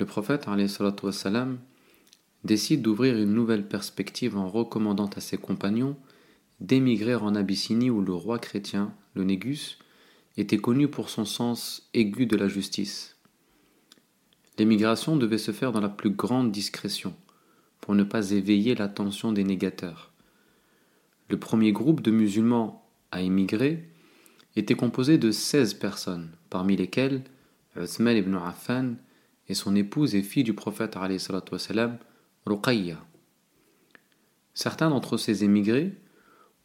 le prophète décide d'ouvrir une nouvelle perspective en recommandant à ses compagnons d'émigrer en Abyssinie où le roi chrétien, le Négus, était connu pour son sens aigu de la justice. L'émigration devait se faire dans la plus grande discrétion, pour ne pas éveiller l'attention des négateurs. Le premier groupe de musulmans à émigrer était composé de 16 personnes, parmi lesquelles Uthman ibn Affan et son épouse et fille du prophète Ruqayya. Certains d'entre ces émigrés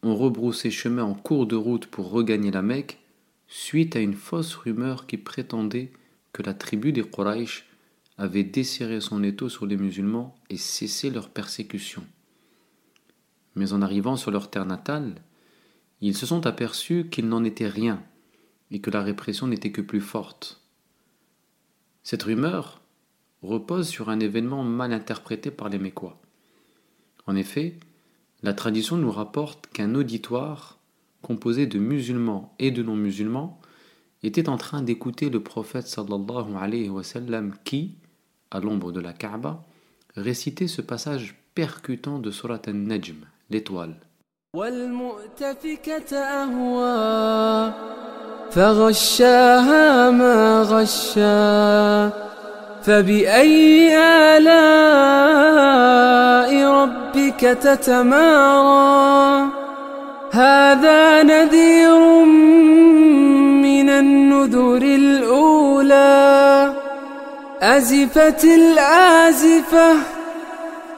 ont rebroussé chemin en cours de route pour regagner la Mecque suite à une fausse rumeur qui prétendait que la tribu des Quraysh avait desserré son étau sur les musulmans et cessé leur persécution. Mais en arrivant sur leur terre natale, ils se sont aperçus qu'il n'en était rien et que la répression n'était que plus forte. Cette rumeur repose sur un événement mal interprété par les Mécois. En effet, la tradition nous rapporte qu'un auditoire, composé de musulmans et de non-musulmans, était en train d'écouter le prophète sallallahu alayhi wa sallam qui, à l'ombre de la Kaaba, récitait ce passage percutant de Surat al-Najm, l'étoile. فبأي آلاء ربك تتمارى؟ هذا نذير من النذر الأولى. أزفت الآزفة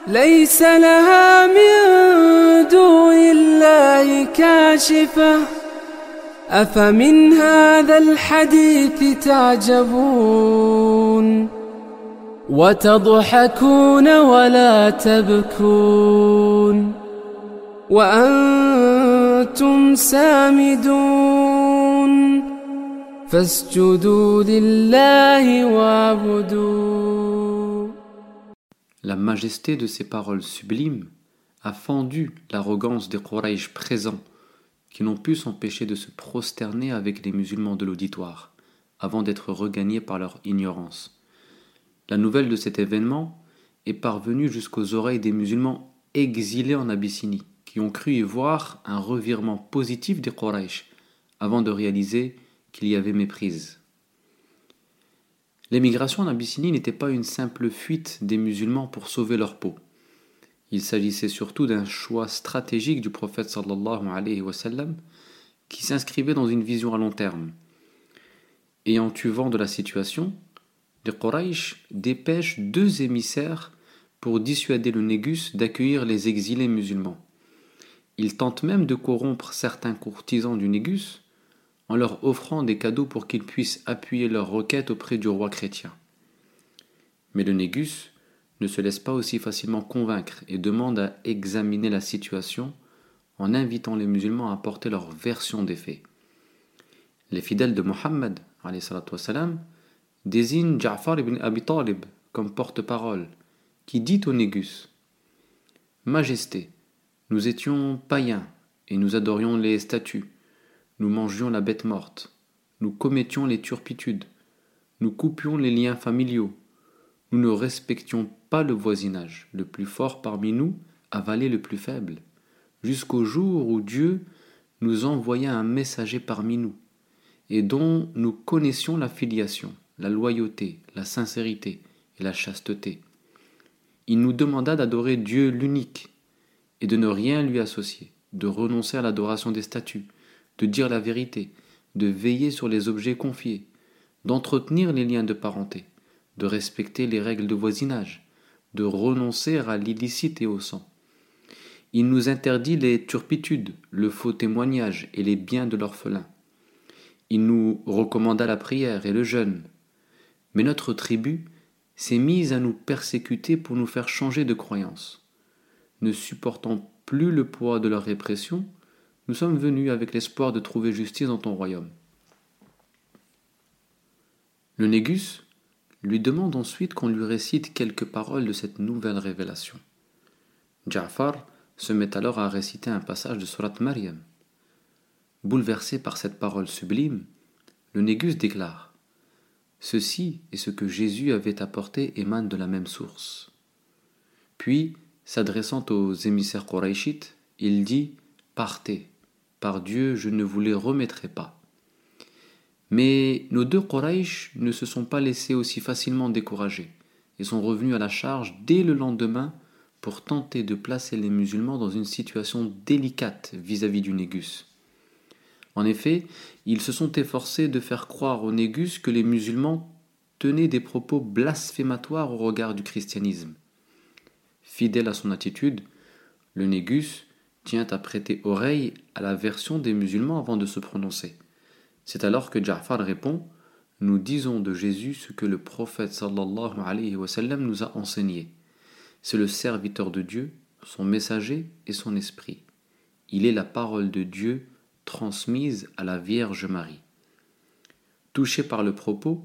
ليس لها من دون الله كاشفة. أفمن هذا الحديث تعجبون؟ وتضحكون ولا تبكون وأنتم سامدون فاسجدوا لله واعبدوا La majesté de ces paroles sublimes a fendu l'arrogance des Quraysh présents qui n'ont pu s'empêcher de se prosterner avec les musulmans de l'auditoire, avant d'être regagnés par leur ignorance. La nouvelle de cet événement est parvenue jusqu'aux oreilles des musulmans exilés en Abyssinie, qui ont cru y voir un revirement positif des Quraysh, avant de réaliser qu'il y avait méprise. L'émigration en Abyssinie n'était pas une simple fuite des musulmans pour sauver leur peau. Il s'agissait surtout d'un choix stratégique du prophète sallallahu alayhi wa sallam qui s'inscrivait dans une vision à long terme. Ayant eu vent de la situation, les Quraysh dépêchent deux émissaires pour dissuader le Négus d'accueillir les exilés musulmans. Ils tentent même de corrompre certains courtisans du Négus en leur offrant des cadeaux pour qu'ils puissent appuyer leurs requêtes auprès du roi chrétien. Mais le Négus ne se laisse pas aussi facilement convaincre et demande à examiner la situation en invitant les musulmans à apporter leur version des faits. Les fidèles de Mohammed désignent Ja'far ibn Abi Talib comme porte-parole, qui dit au Négus Majesté, nous étions païens et nous adorions les statues. nous mangions la bête morte, nous commettions les turpitudes, nous coupions les liens familiaux, nous ne respections pas le voisinage, le plus fort parmi nous avalait le plus faible, jusqu'au jour où Dieu nous envoya un messager parmi nous, et dont nous connaissions la filiation, la loyauté, la sincérité et la chasteté. Il nous demanda d'adorer Dieu l'unique et de ne rien lui associer, de renoncer à l'adoration des statues, de dire la vérité, de veiller sur les objets confiés, d'entretenir les liens de parenté, de respecter les règles de voisinage, de renoncer à l'illicite et au sang. Il nous interdit les turpitudes, le faux témoignage et les biens de l'orphelin. Il nous recommanda la prière et le jeûne. Mais notre tribu s'est mise à nous persécuter pour nous faire changer de croyance. Ne supportant plus le poids de leur répression, nous sommes venus avec l'espoir de trouver justice dans ton royaume. Le Négus lui demande ensuite qu'on lui récite quelques paroles de cette nouvelle révélation. Ja'far se met alors à réciter un passage de Surat Maryam. Bouleversé par cette parole sublime, le Négus déclare Ceci est ce que Jésus avait apporté émane de la même source. Puis, s'adressant aux émissaires Qurayshites, il dit Partez, par Dieu, je ne vous les remettrai pas. Mais nos deux Quraysh ne se sont pas laissés aussi facilement décourager et sont revenus à la charge dès le lendemain pour tenter de placer les musulmans dans une situation délicate vis-à-vis du Négus. En effet, ils se sont efforcés de faire croire au Négus que les musulmans tenaient des propos blasphématoires au regard du christianisme. Fidèle à son attitude, le Négus tient à prêter oreille à la version des musulmans avant de se prononcer. C'est alors que Ja'far répond Nous disons de Jésus ce que le prophète sallallahu alayhi wa sallam nous a enseigné. C'est le serviteur de Dieu, son messager et son esprit. Il est la parole de Dieu transmise à la Vierge Marie. Touché par le propos,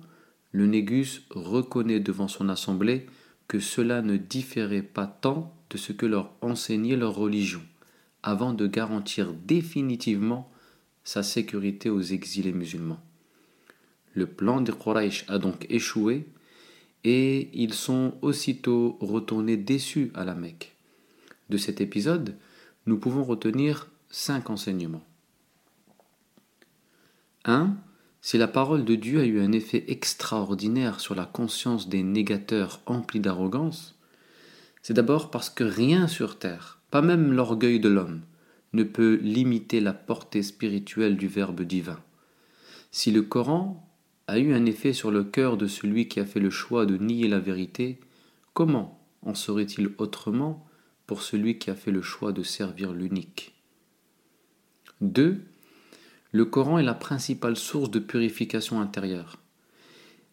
le Négus reconnaît devant son assemblée que cela ne différait pas tant de ce que leur enseignait leur religion, avant de garantir définitivement sa sécurité aux exilés musulmans. Le plan des Quraysh a donc échoué et ils sont aussitôt retournés déçus à la Mecque. De cet épisode, nous pouvons retenir cinq enseignements. 1. Si la parole de Dieu a eu un effet extraordinaire sur la conscience des négateurs emplis d'arrogance, c'est d'abord parce que rien sur terre, pas même l'orgueil de l'homme, ne peut limiter la portée spirituelle du Verbe divin. Si le Coran a eu un effet sur le cœur de celui qui a fait le choix de nier la vérité, comment en serait-il autrement pour celui qui a fait le choix de servir l'unique? 2. Le Coran est la principale source de purification intérieure.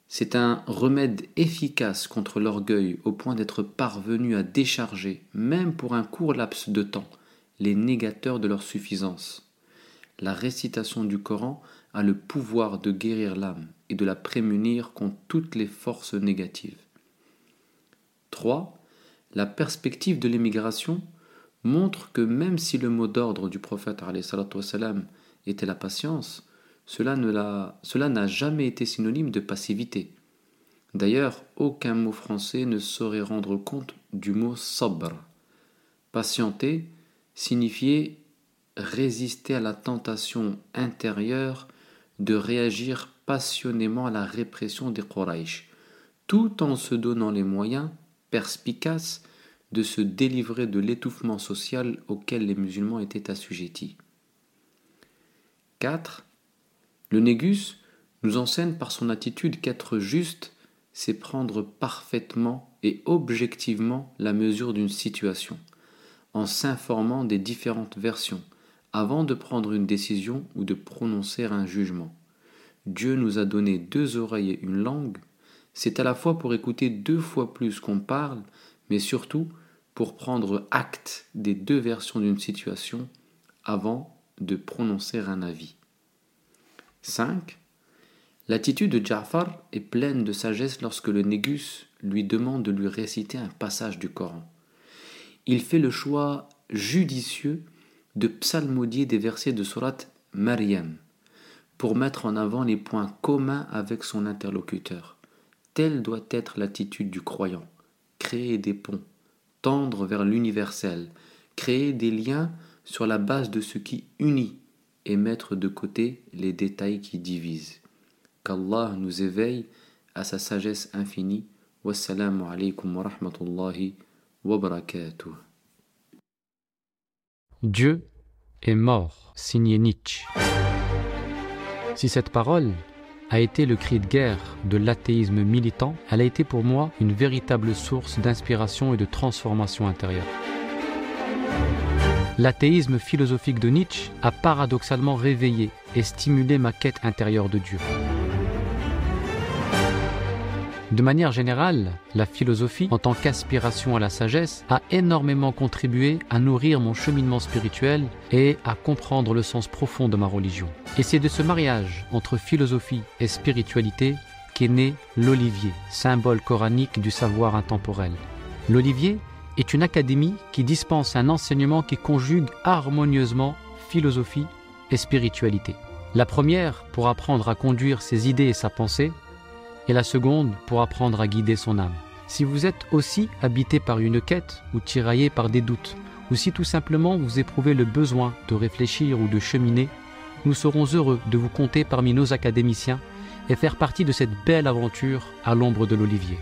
C'est un remède efficace contre l'orgueil au point d'être parvenu à décharger, même pour un court laps de temps, les négateurs de leur suffisance. La récitation du Coran a le pouvoir de guérir l'âme et de la prémunir contre toutes les forces négatives. 3. La perspective de l'émigration montre que même si le mot d'ordre du prophète était la patience, cela n'a jamais été synonyme de passivité. D'ailleurs, aucun mot français ne saurait rendre compte du mot sabr. Patienter signifiait résister à la tentation intérieure de réagir passionnément à la répression des Quraysh, tout en se donnant les moyens perspicaces de se délivrer de l'étouffement social auquel les musulmans étaient assujettis. 4. Le Négus nous enseigne par son attitude qu'être juste, c'est prendre parfaitement et objectivement la mesure d'une situation en s'informant des différentes versions avant de prendre une décision ou de prononcer un jugement. Dieu nous a donné deux oreilles et une langue, c'est à la fois pour écouter deux fois plus qu'on parle, mais surtout pour prendre acte des deux versions d'une situation avant de prononcer un avis. 5. L'attitude de Ja'far est pleine de sagesse lorsque le Négus lui demande de lui réciter un passage du Coran il fait le choix judicieux de psalmodier des versets de Surat Maryam, pour mettre en avant les points communs avec son interlocuteur. Telle doit être l'attitude du croyant. Créer des ponts, tendre vers l'universel, créer des liens sur la base de ce qui unit et mettre de côté les détails qui divisent. Qu'Allah nous éveille à sa sagesse infinie. Wassalamu alaikum wa rahmatullahi wa barakatuh. Dieu est mort, signé Nietzsche. Si cette parole a été le cri de guerre de l'athéisme militant, elle a été pour moi une véritable source d'inspiration et de transformation intérieure. L'athéisme philosophique de Nietzsche a paradoxalement réveillé et stimulé ma quête intérieure de Dieu. De manière générale, la philosophie, en tant qu'aspiration à la sagesse, a énormément contribué à nourrir mon cheminement spirituel et à comprendre le sens profond de ma religion. Et c'est de ce mariage entre philosophie et spiritualité qu'est né l'olivier, symbole coranique du savoir intemporel. L'olivier est une académie qui dispense un enseignement qui conjugue harmonieusement philosophie et spiritualité. La première pour apprendre à conduire ses idées et sa pensée, et la seconde pour apprendre à guider son âme. Si vous êtes aussi habité par une quête ou tiraillé par des doutes, ou si tout simplement vous éprouvez le besoin de réfléchir ou de cheminer, nous serons heureux de vous compter parmi nos académiciens et faire partie de cette belle aventure à l'ombre de l'olivier.